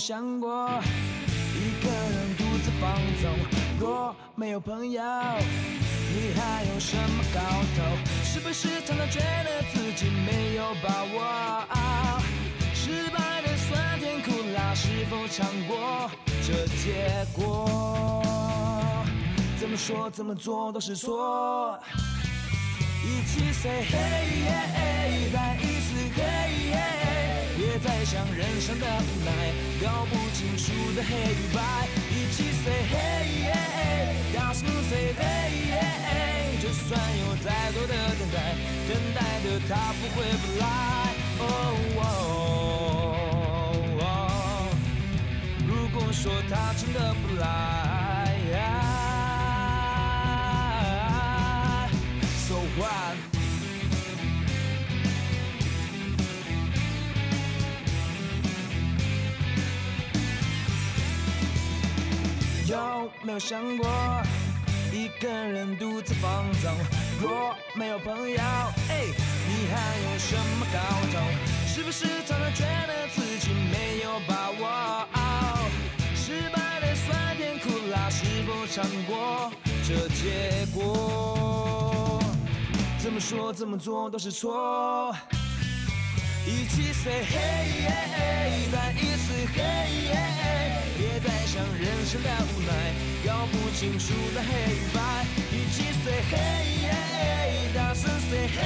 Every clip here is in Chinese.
想过一个人独自放纵，若没有朋友，你还有什么搞头？是不是常常觉得自己没有把握？失败的酸甜苦辣，是否尝过这结果？怎么说怎么做都是错。一起 say hey yeah，hey yeah。别再想人生的无奈，搞不清楚的黑与白，一起 say hey 大声 say hey，就算有再多的等待，等待的他不会不来。Oh, oh, oh, oh, 如果说他真的不来有没有想过一个人独自放纵？若没有朋友，哎，你还有什么搞头？是不是常常觉得自己没有把握？失败的酸甜苦辣，是否尝过这结果？怎么说怎么做都是错。一起 say hey 再一次 hey 别再人生的无奈，搞不清楚的黑与白。一起 say hey 大声 say hey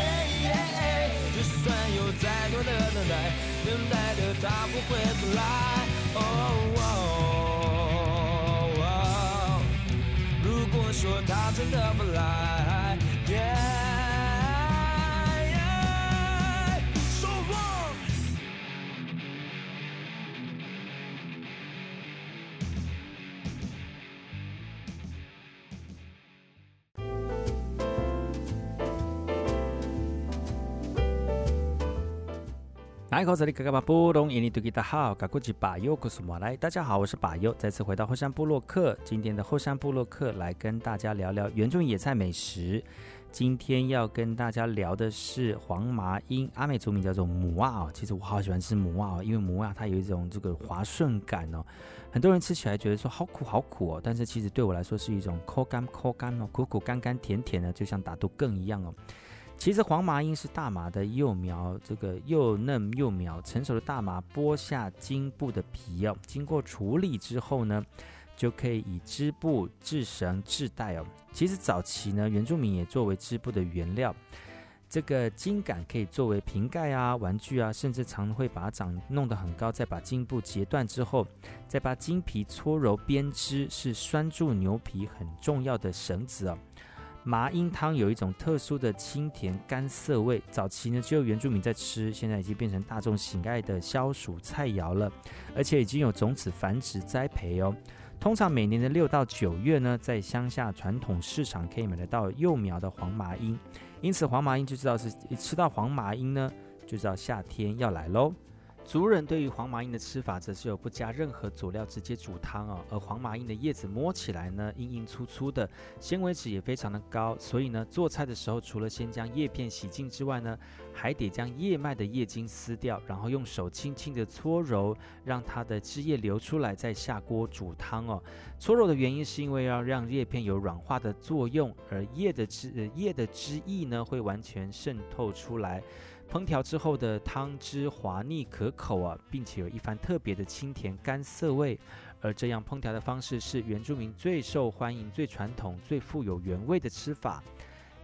就算有再多的等待，等待的他不会来。Oh, 如果说他真的不来来，口这里嘎嘎巴布隆，印尼多吉达好，嘎古吉巴尤古苏马来，大家好，我是巴尤，再次回到后山部落客。今天的后山部落客来跟大家聊聊原住民野菜美食。今天要跟大家聊的是黄麻鹰，阿美族名叫做母蛙哦。其实我好喜欢吃母蛙哦，因为母蛙它有一种这个滑顺感哦。很多人吃起来觉得说好苦好苦哦，但是其实对我来说是一种口干口干哦，苦苦甘甘甜甜的，就像打毒更一样哦。其实黄麻鹰是大麻的幼苗，这个幼嫩幼苗成熟的大麻剥下茎部的皮哦，经过处理之后呢，就可以以织布、制绳、制带哦。其实早期呢，原住民也作为织布的原料，这个茎杆可以作为瓶盖啊、玩具啊，甚至常会把它长弄得很高，再把茎部截断之后，再把茎皮搓揉编织，是拴住牛皮很重要的绳子哦。麻鹰汤有一种特殊的清甜甘涩味，早期呢只有原住民在吃，现在已经变成大众喜爱的消暑菜肴了，而且已经有种子繁殖栽培哦。通常每年的六到九月呢，在乡下传统市场可以买得到幼苗的黄麻鹰，因此黄麻鹰就知道是吃到黄麻鹰呢，就知道夏天要来喽。族人对于黄麻鹰的吃法，则是有不加任何佐料直接煮汤哦。而黄麻鹰的叶子摸起来呢，硬硬粗粗的，纤维质也非常的高，所以呢，做菜的时候除了先将叶片洗净之外呢，还得将叶脉的叶茎撕掉，然后用手轻轻的搓揉，让它的汁液流出来，再下锅煮汤哦。搓揉的原因是因为要让叶片有软化的作用，而叶的汁呃叶的汁液呢，会完全渗透出来。烹调之后的汤汁滑腻可口啊，并且有一番特别的清甜干涩味。而这样烹调的方式是原住民最受欢迎、最传统、最富有原味的吃法。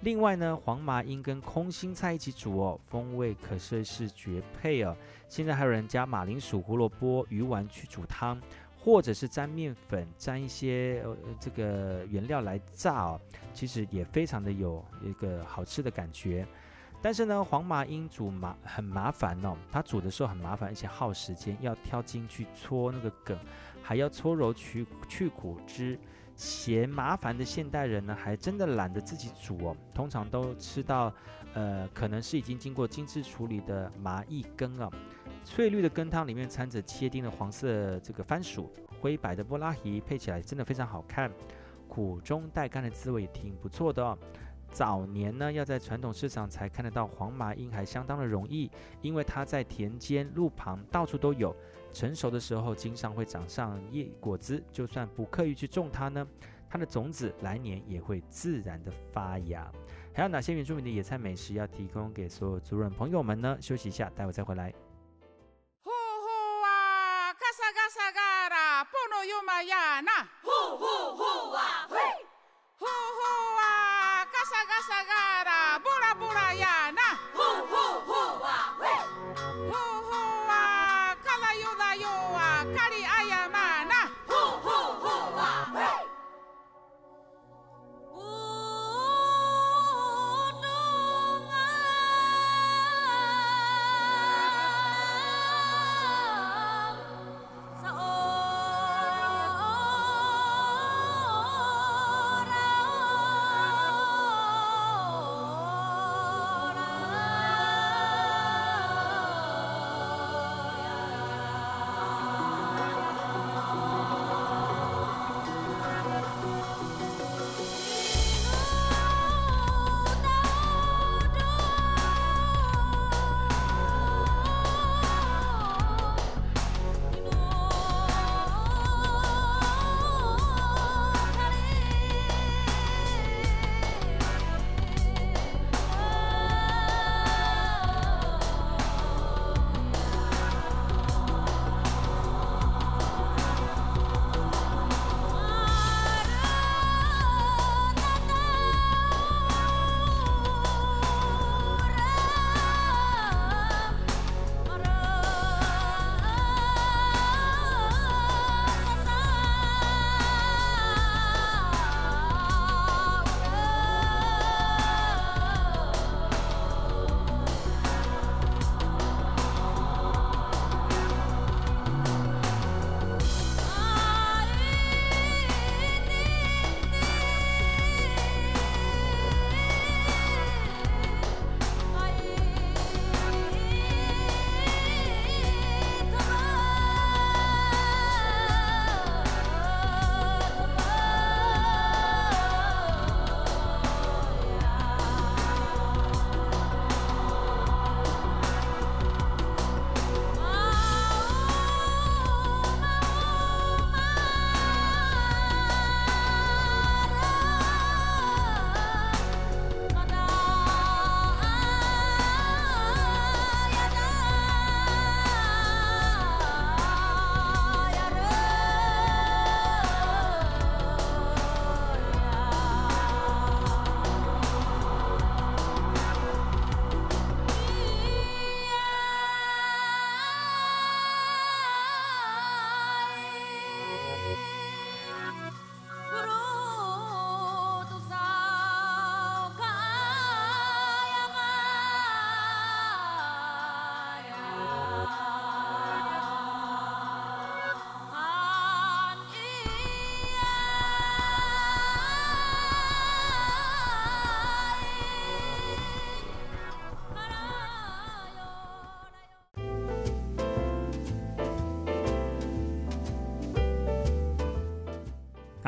另外呢，黄麻鹰跟空心菜一起煮哦，风味可说是绝配哦。现在还有人加马铃薯、胡萝卜、鱼丸去煮汤，或者是沾面粉、沾一些呃这个原料来炸哦，其实也非常的有一个好吃的感觉。但是呢，黄麻鹰煮麻很麻烦哦，它煮的时候很麻烦，而且耗时间，要挑筋去搓那个梗，还要搓揉去去骨汁，嫌麻烦的现代人呢，还真的懒得自己煮哦，通常都吃到，呃，可能是已经经过精致处理的麻薏羹啊，翠绿的羹汤里面掺着切丁的黄色这个番薯，灰白的布拉提，配起来真的非常好看，苦中带甘的滋味也挺不错的哦。早年呢，要在传统市场才看得到黄麻鹰，还相当的容易，因为它在田间、路旁到处都有。成熟的时候，经常会长上叶果子，就算不刻意去种它呢，它的种子来年也会自然的发芽。还有哪些原住民的野菜美食要提供给所有族人朋友们呢？休息一下，待会再回来。呼呼啊，嘎萨嘎萨嘎啦，布诺尤玛亚那，呼呼呼啊，嘿，呼呼啊。嘎嘎沙嘎啦，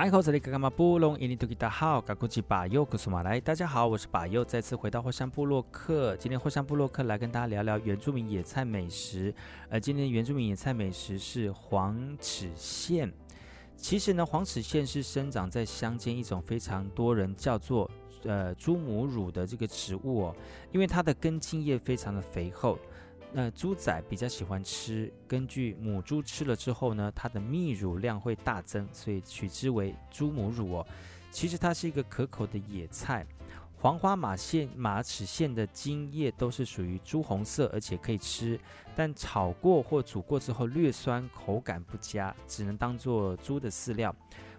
大家好，我是巴尤，再次回到霍山布洛克。今天霍山布洛克来跟大家聊聊原住民野菜美食。而今天原住民野菜美食是黄齿苋。其实呢，黄齿苋是生长在乡间一种非常多人叫做呃猪母乳的这个植物哦，因为它的根茎叶非常的肥厚。那猪仔比较喜欢吃，根据母猪吃了之后呢，它的泌乳量会大增，所以取之为猪母乳哦。其实它是一个可口的野菜。黄花马线马齿苋的茎叶都是属于朱红色，而且可以吃，但炒过或煮过之后略酸，口感不佳，只能当做猪的饲料。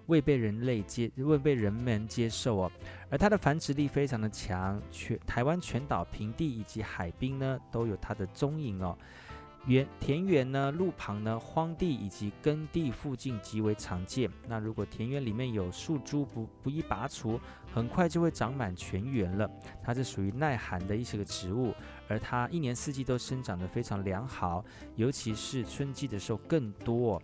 未被人类接，未被人们接受哦。而它的繁殖力非常的强，全台湾全岛平地以及海滨呢都有它的踪影哦。园田园呢、路旁呢、荒地以及耕地附近极为常见。那如果田园里面有树株不不易拔除，很快就会长满全园了。它是属于耐寒的一些个植物，而它一年四季都生长得非常良好，尤其是春季的时候更多。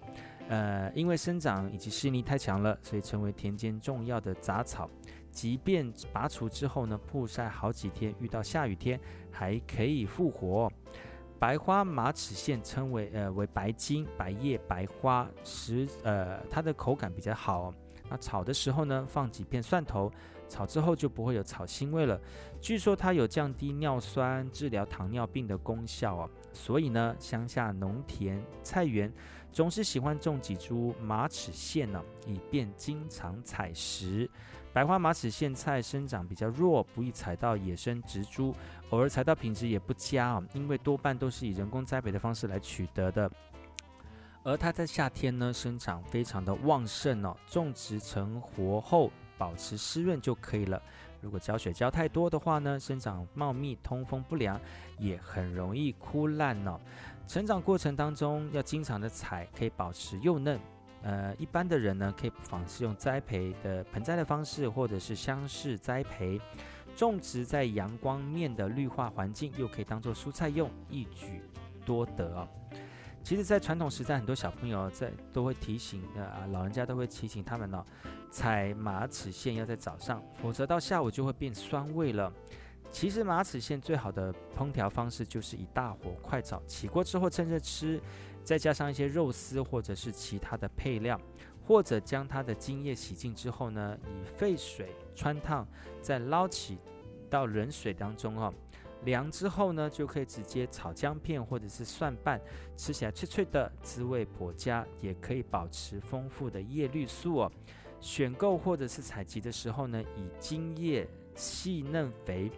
呃，因为生长以及适应力太强了，所以成为田间重要的杂草。即便拔除之后呢，曝晒好几天，遇到下雨天还可以复活。白花马齿苋称为呃为白茎、白叶、白花，食呃它的口感比较好。那炒的时候呢，放几片蒜头，炒之后就不会有草腥味了。据说它有降低尿酸、治疗糖尿病的功效哦。所以呢，乡下农田菜园。总是喜欢种几株马齿苋呢，以便经常采食。白花马齿苋菜生长比较弱，不易采到野生植株，偶尔采到品质也不佳哦，因为多半都是以人工栽培的方式来取得的。而它在夏天呢，生长非常的旺盛哦，种植成活后保持湿润就可以了。如果浇水浇太多的话呢，生长茂密，通风不良，也很容易枯烂哦。成长过程当中要经常的采，可以保持幼嫩。呃，一般的人呢，可以不妨是用栽培的盆栽的方式，或者是箱式栽培，种植在阳光面的绿化环境，又可以当做蔬菜用，一举多得。其实，在传统时代，很多小朋友在都会提醒，呃，老人家都会提醒他们哦，采马齿苋要在早上，否则到下午就会变酸味了。其实马齿苋最好的烹调方式就是以大火快炒，起锅之后趁热吃，再加上一些肉丝或者是其他的配料，或者将它的茎叶洗净之后呢，以沸水汆烫，再捞起到冷水当中哦，凉之后呢，就可以直接炒姜片或者是蒜瓣，吃起来脆脆的，滋味颇佳，也可以保持丰富的叶绿素哦。选购或者是采集的时候呢，以茎叶细嫩肥。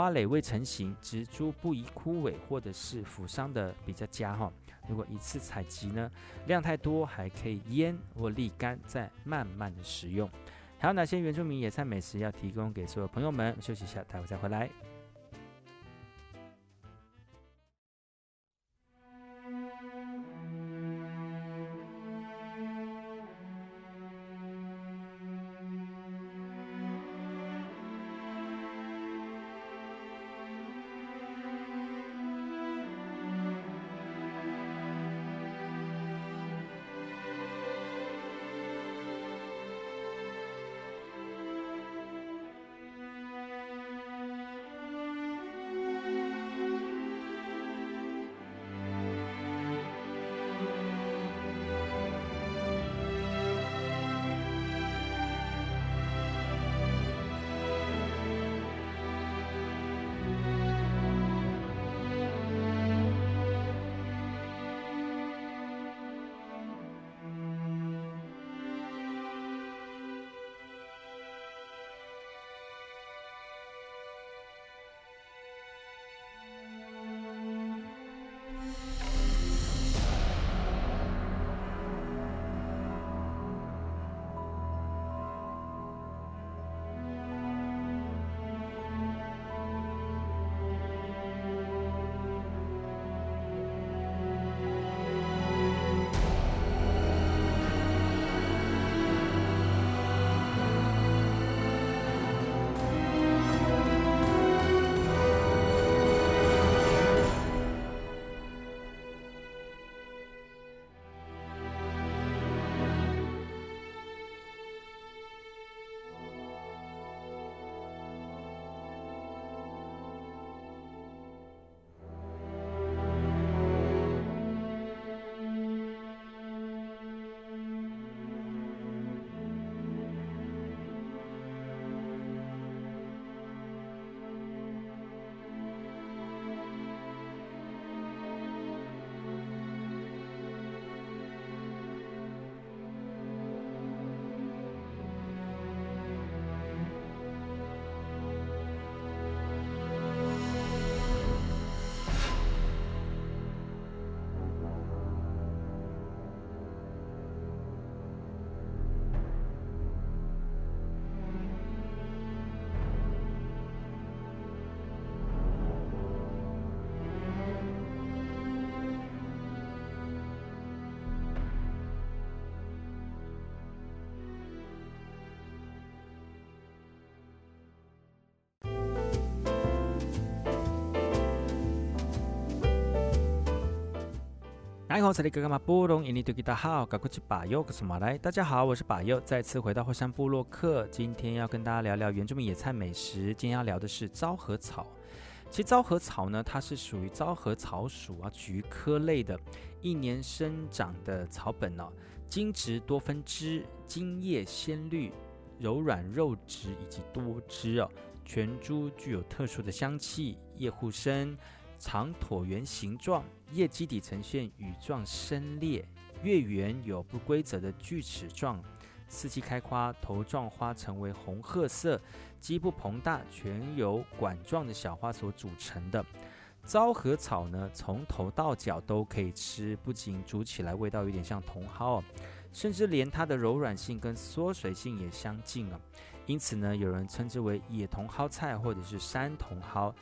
花蕾未成型，植株不宜枯萎或者是腐伤的比较佳哈。如果一次采集呢，量太多，还可以腌或沥干，再慢慢的食用。还有哪些原住民野菜美食要提供给所有朋友们？休息一下，待会再回来。大家好，我是巴尤，再次回到火山部落客，今天要跟大家聊聊原住民野菜美食。今天要聊的是昭和草。其实昭和草呢，它是属于昭和草属啊菊科类的，一年生长的草本哦，茎直多分枝，茎叶鲜绿，柔软肉质以及多汁哦，全株具有特殊的香气，叶互生。长椭圆形状，叶基底呈现羽状深裂，月圆有不规则的锯齿状，四季开花，头状花呈为红褐色，基部膨大，全由管状的小花所组成的。昭和草呢，从头到脚都可以吃，不仅煮起来味道有点像茼蒿哦，甚至连它的柔软性跟缩水性也相近啊，因此呢，有人称之为野茼蒿菜或者是山茼蒿。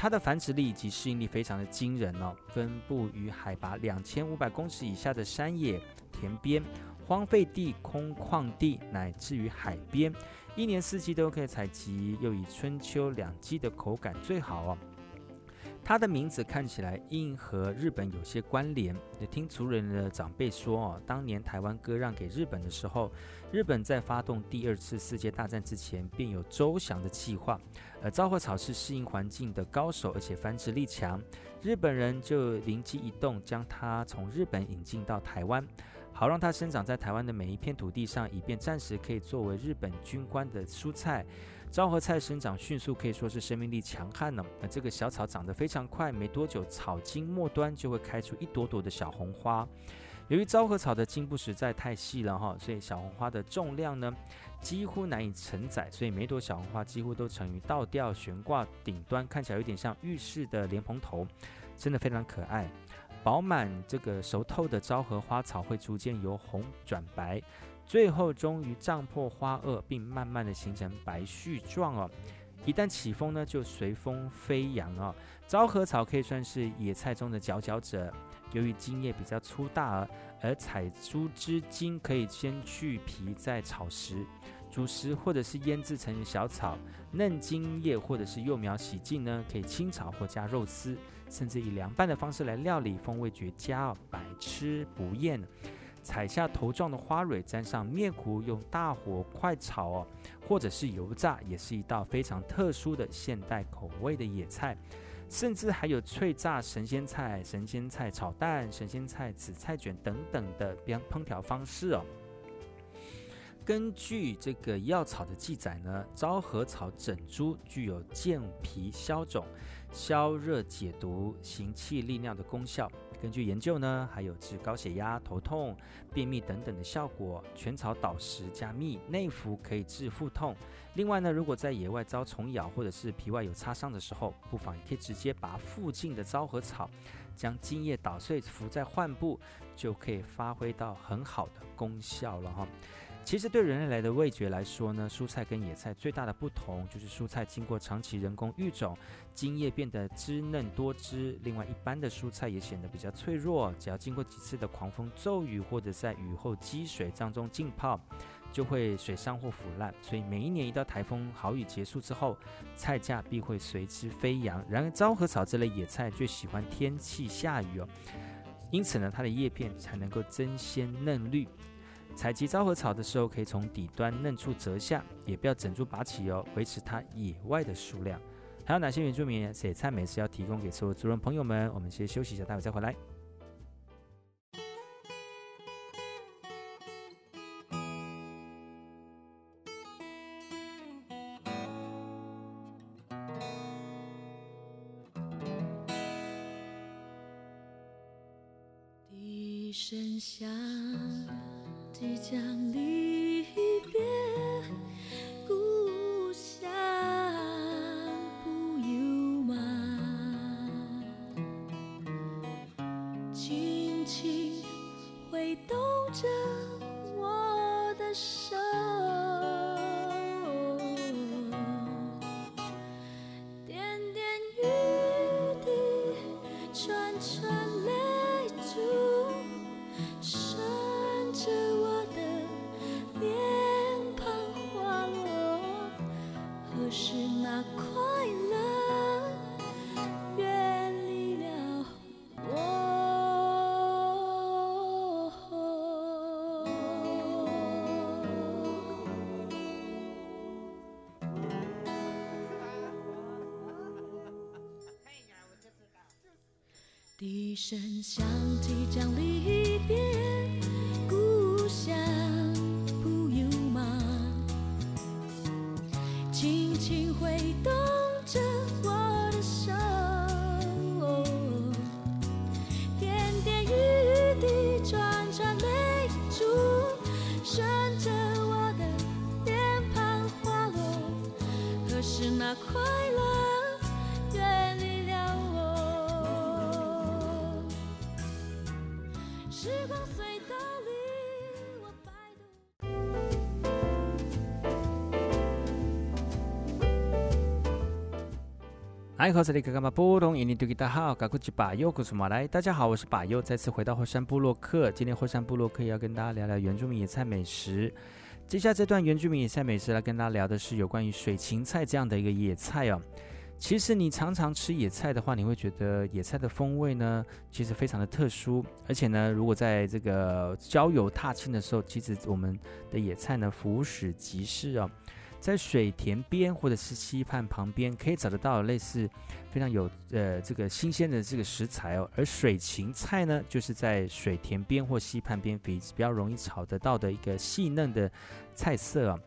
它的繁殖力以及适应力非常的惊人哦，分布于海拔两千五百公尺以下的山野、田边、荒废地、空旷地，乃至于海边，一年四季都可以采集，又以春秋两季的口感最好哦。它的名字看起来应和日本有些关联。也听族人的长辈说哦，当年台湾割让给日本的时候，日本在发动第二次世界大战之前便有周详的计划。而昭和草是适应环境的高手，而且繁殖力强，日本人就灵机一动，将它从日本引进到台湾，好让它生长在台湾的每一片土地上，以便暂时可以作为日本军官的蔬菜。昭和菜生长迅速，可以说是生命力强悍呢。那这个小草长得非常快，没多久草茎末端就会开出一朵朵的小红花。由于昭和草的茎部实在太细了哈，所以小红花的重量呢几乎难以承载，所以每朵小红花几乎都呈于倒吊悬挂顶端，看起来有点像浴室的莲蓬头，真的非常可爱。饱满这个熟透的昭和花草会逐渐由红转白。最后终于胀破花萼，并慢慢的形成白絮状哦。一旦起风呢，就随风飞扬哦。昭和草可以算是野菜中的佼佼者。由于茎叶比较粗大，而采株之茎可以先去皮再炒食、煮食或者是腌制成小草。嫩茎叶或者是幼苗洗净呢，可以清炒或加肉丝，甚至以凉拌的方式来料理，风味绝佳哦，百吃不厌。采下头状的花蕊，沾上面糊，用大火快炒哦，或者是油炸，也是一道非常特殊的现代口味的野菜。甚至还有脆炸神仙菜、神仙菜炒蛋、神仙菜紫菜卷等等的烹烹调方式哦。根据这个药草的记载呢，昭和草整株具有健脾消肿、消热解毒、行气利尿的功效。根据研究呢，还有治高血压、头痛、便秘等等的效果。全草捣实加蜜内服可以治腹痛。另外呢，如果在野外遭虫咬或者是皮外有擦伤的时候，不妨也可以直接把附近的昭和草，将茎叶捣碎敷在患部，就可以发挥到很好的功效了哈。其实对人类来的味觉来说呢，蔬菜跟野菜最大的不同就是蔬菜经过长期人工育种，茎叶变得滋嫩多汁。另外，一般的蔬菜也显得比较脆弱，只要经过几次的狂风骤雨或者在雨后积水当中浸泡，就会水伤或腐烂。所以每一年一到台风豪雨结束之后，菜价必会随之飞扬。然而，昭和草这类野菜最喜欢天气下雨哦，因此呢，它的叶片才能够增鲜嫩绿。采集昭和草的时候，可以从底端嫩处折下，也不要整株拔起哦，维持它野外的数量。还有哪些原住民野菜美食要提供给所有族人朋友们？我们先休息一下，待会再回来。声响即将离别，爱好这里，格格玛波东，印尼多吉达好，嘎库吉巴尤库苏马来，大家好，我是巴尤，再次回到后山部落克。今天后山部落克要跟大家聊聊原住民野菜美食。接下来这段原住民野菜美食来跟大家聊的是有关于水芹菜这样的一个野菜哦。其实你常常吃野菜的话，你会觉得野菜的风味呢，其实非常的特殊。而且呢，如果在这个郊游踏青的时候，其实我们的野菜呢，俯拾即是哦，在水田边或者是溪畔旁边，可以找得到类似非常有呃这个新鲜的这个食材哦。而水芹菜呢，就是在水田边或溪畔边比比较容易炒得到的一个细嫩的菜色啊。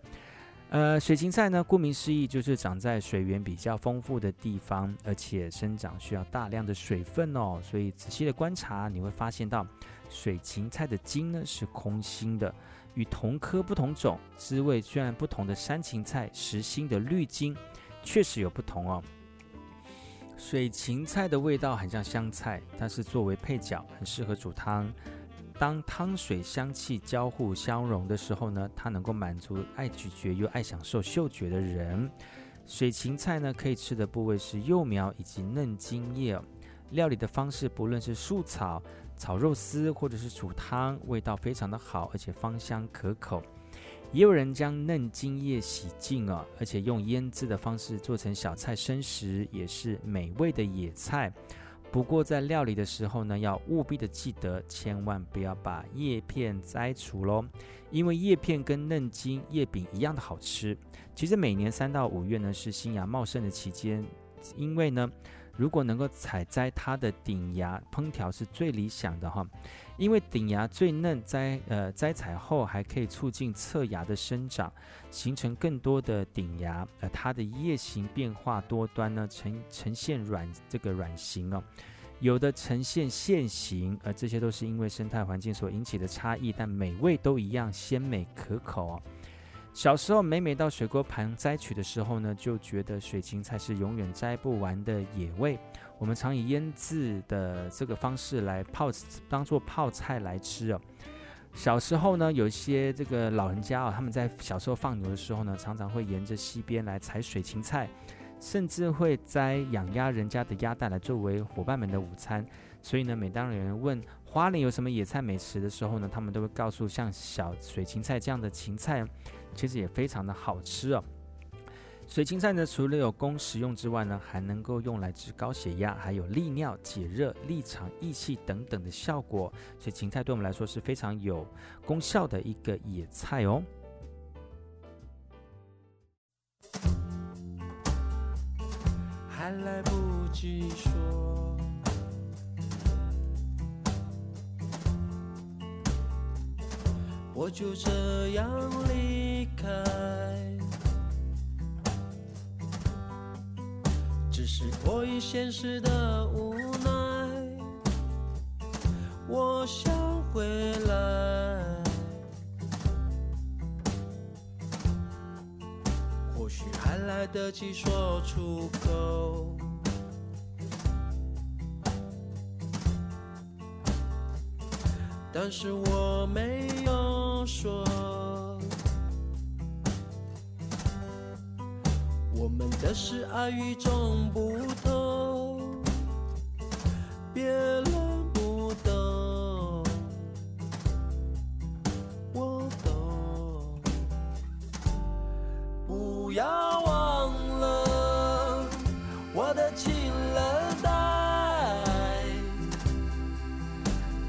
呃，水芹菜呢，顾名思义就是长在水源比较丰富的地方，而且生长需要大量的水分哦。所以仔细的观察，你会发现到水芹菜的茎呢是空心的，与同科不同种、滋味虽然不同的山芹菜实心的绿茎确实有不同哦。水芹菜的味道很像香菜，它是作为配角，很适合煮汤。当汤水香气交互相融的时候呢，它能够满足爱咀嚼又爱享受嗅觉的人。水芹菜呢，可以吃的部位是幼苗以及嫩茎叶。料理的方式不论是素炒、炒肉丝或者是煮汤，味道非常的好，而且芳香可口。也有人将嫩茎叶洗净哦，而且用腌制的方式做成小菜生食，也是美味的野菜。不过在料理的时候呢，要务必的记得，千万不要把叶片摘除喽，因为叶片跟嫩茎叶柄一样的好吃。其实每年三到五月呢是新芽茂盛的期间，因为呢，如果能够采摘它的顶芽烹调是最理想的哈，因为顶芽最嫩，摘呃摘采后还可以促进侧芽的生长，形成更多的顶芽，而它的叶形变化多端呢，呈呈现软这个软形哦，有的呈现线形，而这些都是因为生态环境所引起的差异，但美味都一样鲜美可口哦。小时候每每到水沟旁摘取的时候呢，就觉得水芹菜是永远摘不完的野味。我们常以腌制的这个方式来泡，当做泡菜来吃哦。小时候呢，有一些这个老人家啊，他们在小时候放牛的时候呢，常常会沿着溪边来采水芹菜，甚至会摘养鸭人家的鸭蛋来作为伙伴们的午餐。所以呢，每当有人问花莲有什么野菜美食的时候呢，他们都会告诉像小水芹菜这样的芹菜。其实也非常的好吃哦。水芹菜呢，除了有供食用之外呢，还能够用来治高血压，还有利尿、解热、利肠、益气等等的效果。所以芹菜对我们来说是非常有功效的一个野菜哦。还来不及说，我就这样离开。只是迫于现实的无奈，我想回来，或许还来得及说出口，但是我没有说。我们的是爱与众不同，别人不懂，我懂。不要忘了我的情人带，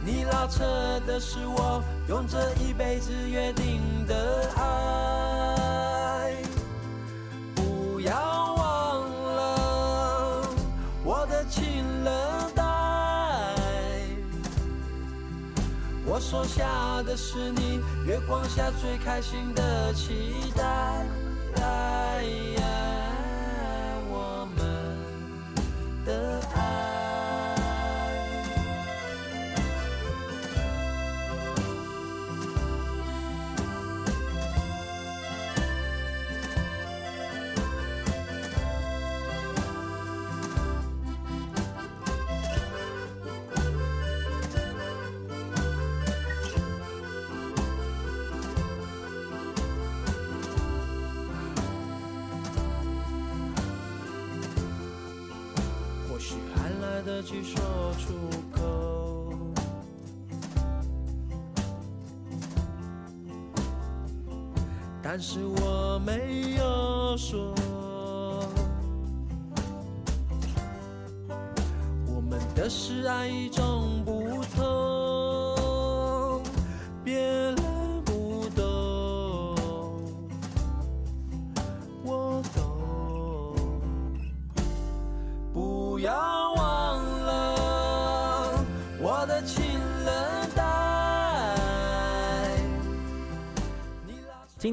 你拉扯的是我用这一辈子约定的爱。不要忘了我的情冷带，我所下的是你月光下最开心的期待。许还来得及说出口，但是我没有说。我们的是爱与众不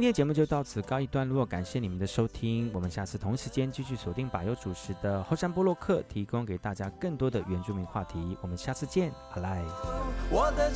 今天节目就到此告一段落，感谢你们的收听，我们下次同时间继续锁定把优主持的后山波洛克，提供给大家更多的原住民话题，我们下次见，阿赖。我的